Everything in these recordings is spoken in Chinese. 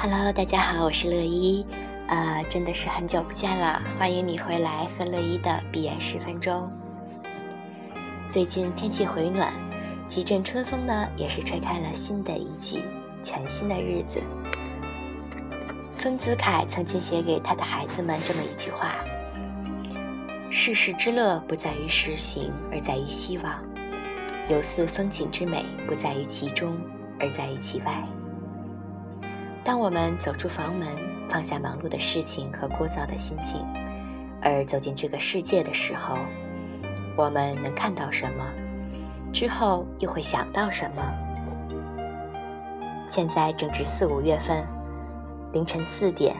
Hello，大家好，我是乐一，呃，真的是很久不见了，欢迎你回来和乐一的闭眼十分钟。最近天气回暖，几阵春风呢，也是吹开了新的一季，全新的日子。丰子恺曾经写给他的孩子们这么一句话：“世事之乐不在于实行，而在于希望；有似风景之美不在于其中，而在于其外。”当我们走出房门，放下忙碌的事情和聒噪的心情，而走进这个世界的时候，我们能看到什么？之后又会想到什么？现在正值四五月份，凌晨四点，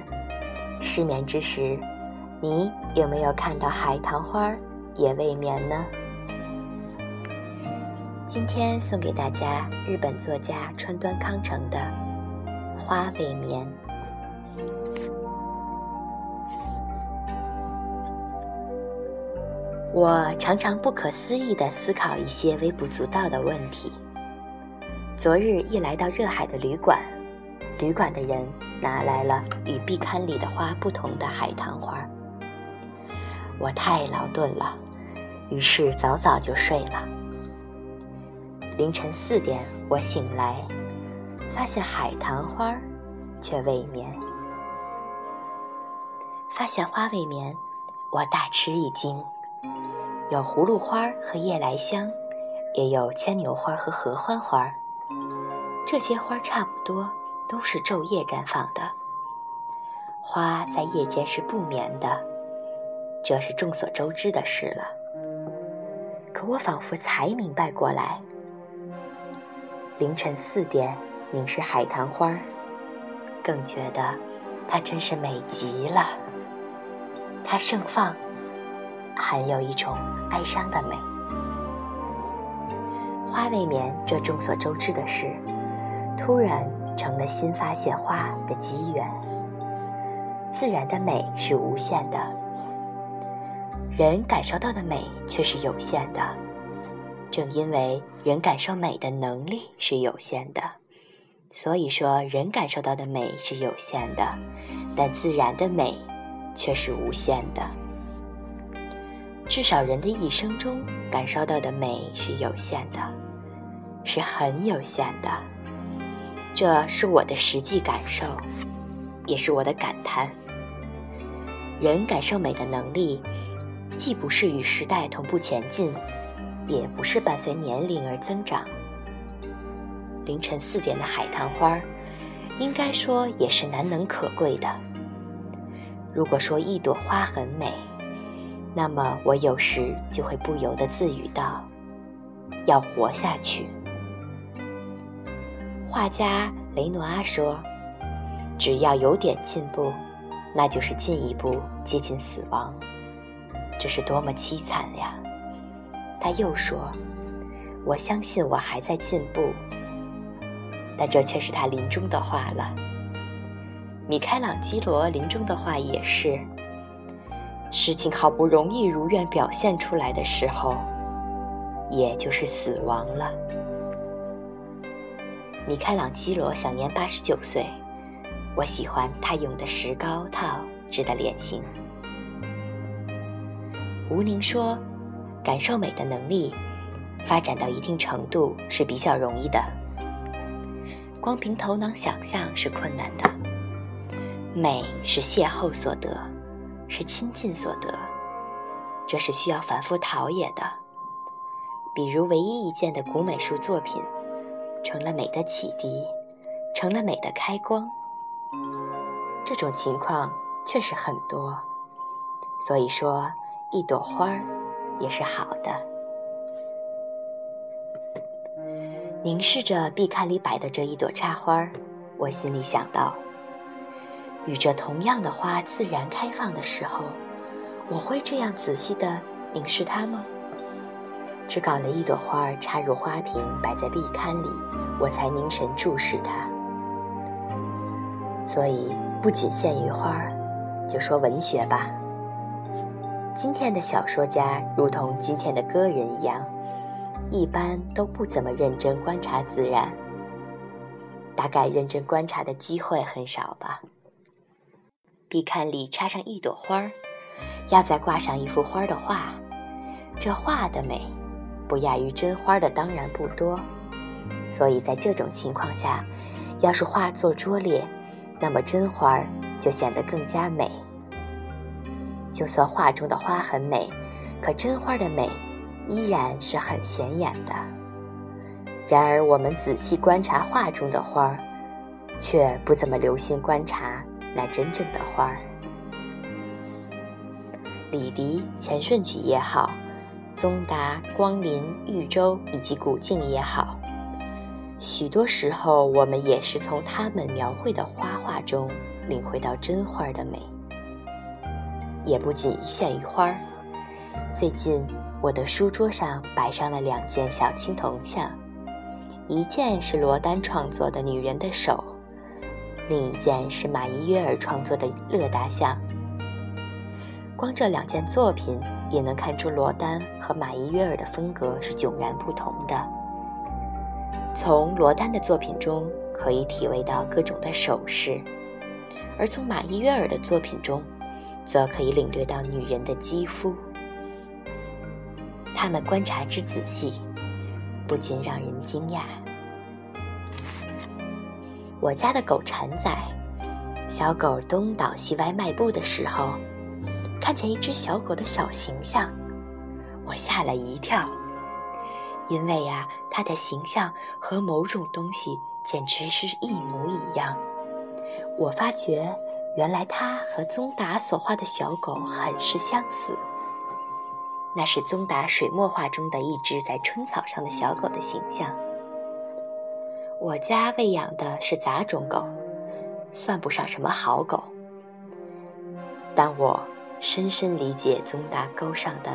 失眠之时，你有没有看到海棠花也未眠呢？今天送给大家日本作家川端康成的。花未眠。我常常不可思议地思考一些微不足道的问题。昨日一来到热海的旅馆，旅馆的人拿来了与壁龛里的花不同的海棠花。我太劳顿了，于是早早就睡了。凌晨四点，我醒来。发现海棠花却未眠。发现花未眠，我大吃一惊。有葫芦花和夜来香，也有牵牛花和合欢花。这些花差不多都是昼夜绽放的。花在夜间是不眠的，这是众所周知的事了。可我仿佛才明白过来。凌晨四点。凝视海棠花，更觉得它真是美极了。它盛放，含有一种哀伤的美。花未眠，这众所周知的事，突然成了新发现花的机缘。自然的美是无限的，人感受到的美却是有限的。正因为人感受美的能力是有限的。所以说，人感受到的美是有限的，但自然的美却是无限的。至少人的一生中感受到的美是有限的，是很有限的。这是我的实际感受，也是我的感叹。人感受美的能力，既不是与时代同步前进，也不是伴随年龄而增长。凌晨四点的海棠花，应该说也是难能可贵的。如果说一朵花很美，那么我有时就会不由得自语道：“要活下去。”画家雷诺阿说：“只要有点进步，那就是进一步接近死亡。”这是多么凄惨呀！他又说：“我相信我还在进步。”但这却是他临终的话了。米开朗基罗临终的话也是：事情好不容易如愿表现出来的时候，也就是死亡了。米开朗基罗享年八十九岁，我喜欢他用的石膏套制的脸型。吴宁说：“感受美的能力，发展到一定程度是比较容易的。”光凭头脑想象是困难的，美是邂逅所得，是亲近所得，这是需要反复陶冶的。比如唯一一件的古美术作品，成了美的启迪，成了美的开光。这种情况确实很多，所以说一朵花儿也是好的。凝视着壁龛里摆的这一朵插花儿，我心里想到：与这同样的花自然开放的时候，我会这样仔细地凝视它吗？只搞了一朵花插入花瓶，摆在壁龛里，我才凝神注视它。所以，不仅限于花儿，就说文学吧。今天的小说家，如同今天的歌人一样。一般都不怎么认真观察自然，大概认真观察的机会很少吧。壁龛里插上一朵花儿，要再挂上一幅花的画，这画的美不亚于真花的当然不多。所以在这种情况下，要是画作拙劣，那么真花儿就显得更加美。就算画中的花很美，可真花的美依然是很显眼的。然而，我们仔细观察画中的花儿，却不怎么留心观察那真正的花儿。李迪、钱顺举也好，宗达、光林、豫州以及古镜也好，许多时候我们也是从他们描绘的花画中领会到真花的美。也不仅限于花儿。最近，我的书桌上摆上了两件小青铜像。一件是罗丹创作的女人的手，另一件是马伊约尔创作的乐达像。光这两件作品也能看出罗丹和马伊约尔的风格是迥然不同的。从罗丹的作品中可以体味到各种的手势，而从马伊约尔的作品中，则可以领略到女人的肌肤。他们观察之仔细。不禁让人惊讶。我家的狗馋仔，小狗东倒西歪迈步的时候，看见一只小狗的小形象，我吓了一跳，因为呀，它的形象和某种东西简直是一模一样。我发觉，原来它和宗达所画的小狗很是相似。那是宗达水墨画中的一只在春草上的小狗的形象。我家喂养的是杂种狗，算不上什么好狗，但我深深理解宗达钩上的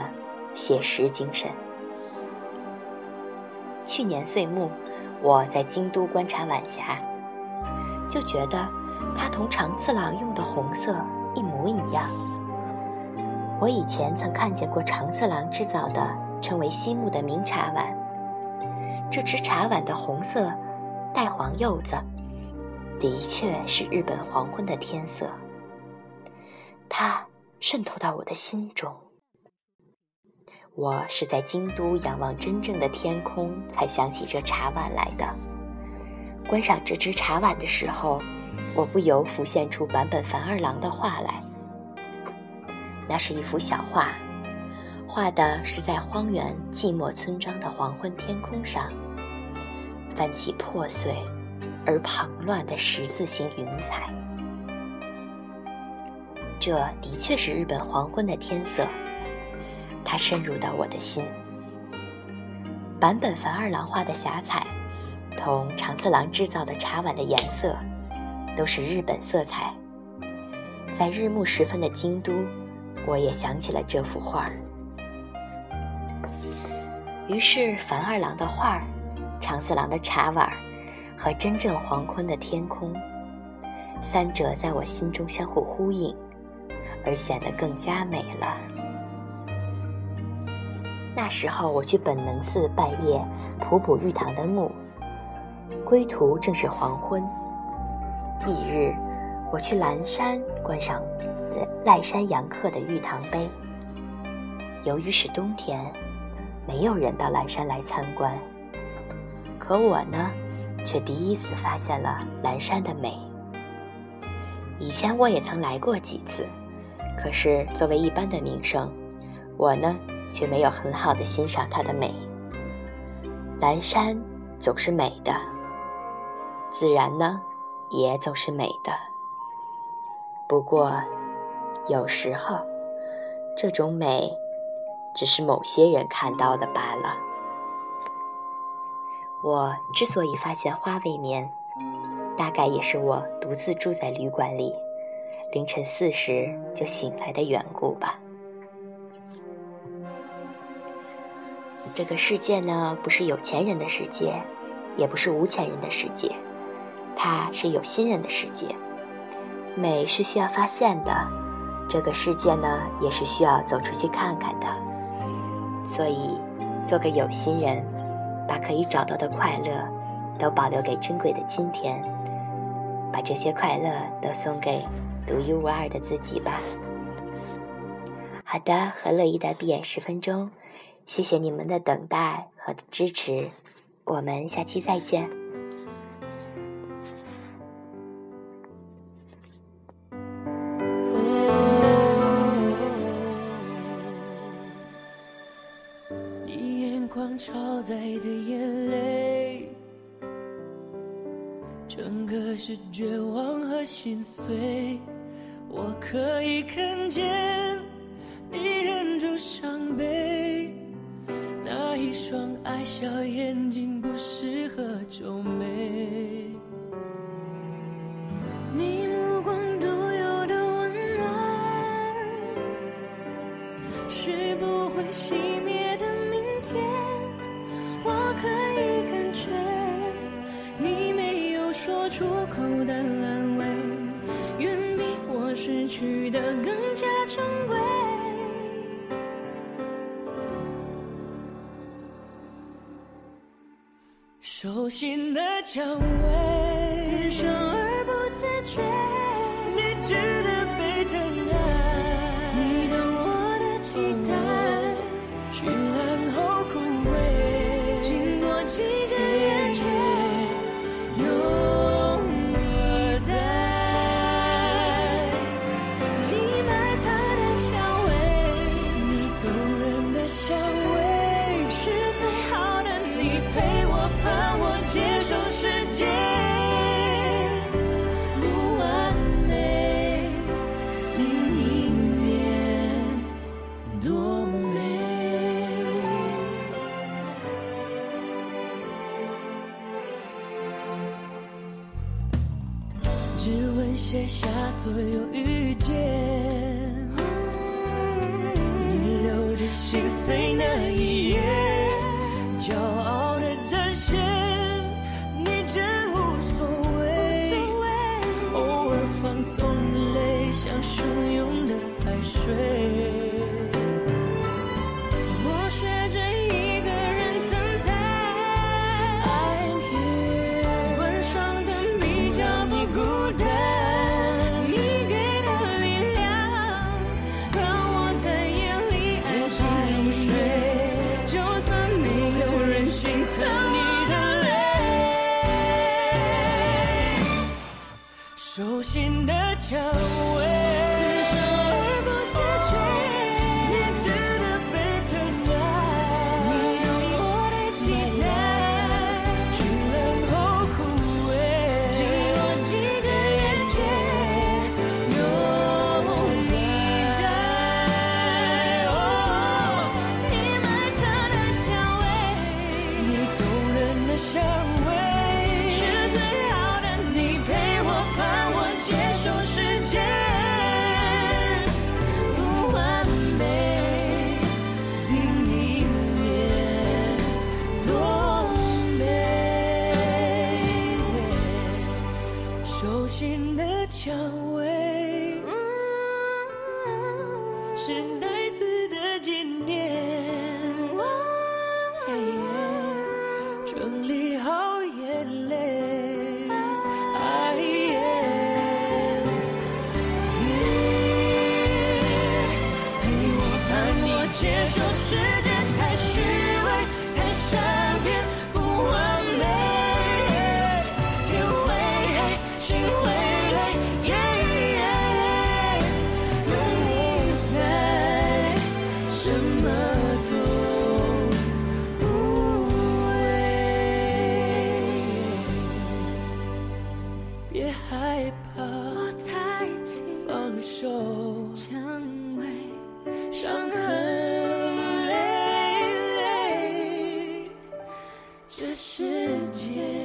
写实精神。去年岁末，我在京都观察晚霞，就觉得它同长次郎用的红色一模一样。我以前曾看见过长次郎制造的称为西木的名茶碗，这只茶碗的红色带黄釉子，的确是日本黄昏的天色。它渗透到我的心中。我是在京都仰望真正的天空，才想起这茶碗来的。观赏这只茶碗的时候，我不由浮现出坂本繁二郎的画来。那是一幅小画，画的是在荒原寂寞村庄的黄昏天空上，泛起破碎而庞乱的十字形云彩。这的确是日本黄昏的天色，它深入到我的心。坂本繁二郎画的霞彩，同长次郎制造的茶碗的颜色，都是日本色彩。在日暮时分的京都。我也想起了这幅画，于是樊二郎的画儿、长次郎的茶碗和真正黄昏的天空，三者在我心中相互呼应，而显得更加美了。那时候我去本能寺拜谒普普玉堂的墓，归途正是黄昏。翌日，我去蓝山观赏。赖山阳客的玉堂碑。由于是冬天，没有人到蓝山来参观。可我呢，却第一次发现了蓝山的美。以前我也曾来过几次，可是作为一般的名胜，我呢却没有很好的欣赏它的美。蓝山总是美的，自然呢也总是美的。不过。有时候，这种美，只是某些人看到的罢了。我之所以发现花未眠，大概也是我独自住在旅馆里，凌晨四时就醒来的缘故吧。这个世界呢，不是有钱人的世界，也不是无钱人的世界，它是有心人的世界。美是需要发现的。这个世界呢，也是需要走出去看看的。所以，做个有心人，把可以找到的快乐，都保留给珍贵的今天，把这些快乐都送给独一无二的自己吧。好的，和乐意的闭眼十分钟，谢谢你们的等待和支持，我们下期再见。超载的眼泪，整个是绝望和心碎。我可以看见你忍住伤悲，那一双爱笑眼睛不适合皱眉。你目光独有的温暖，是不会熄灭去的更加珍贵。手心的蔷薇，刺伤而不自觉，你值得被疼爱，你懂我的期待，着心蔷薇，是世界。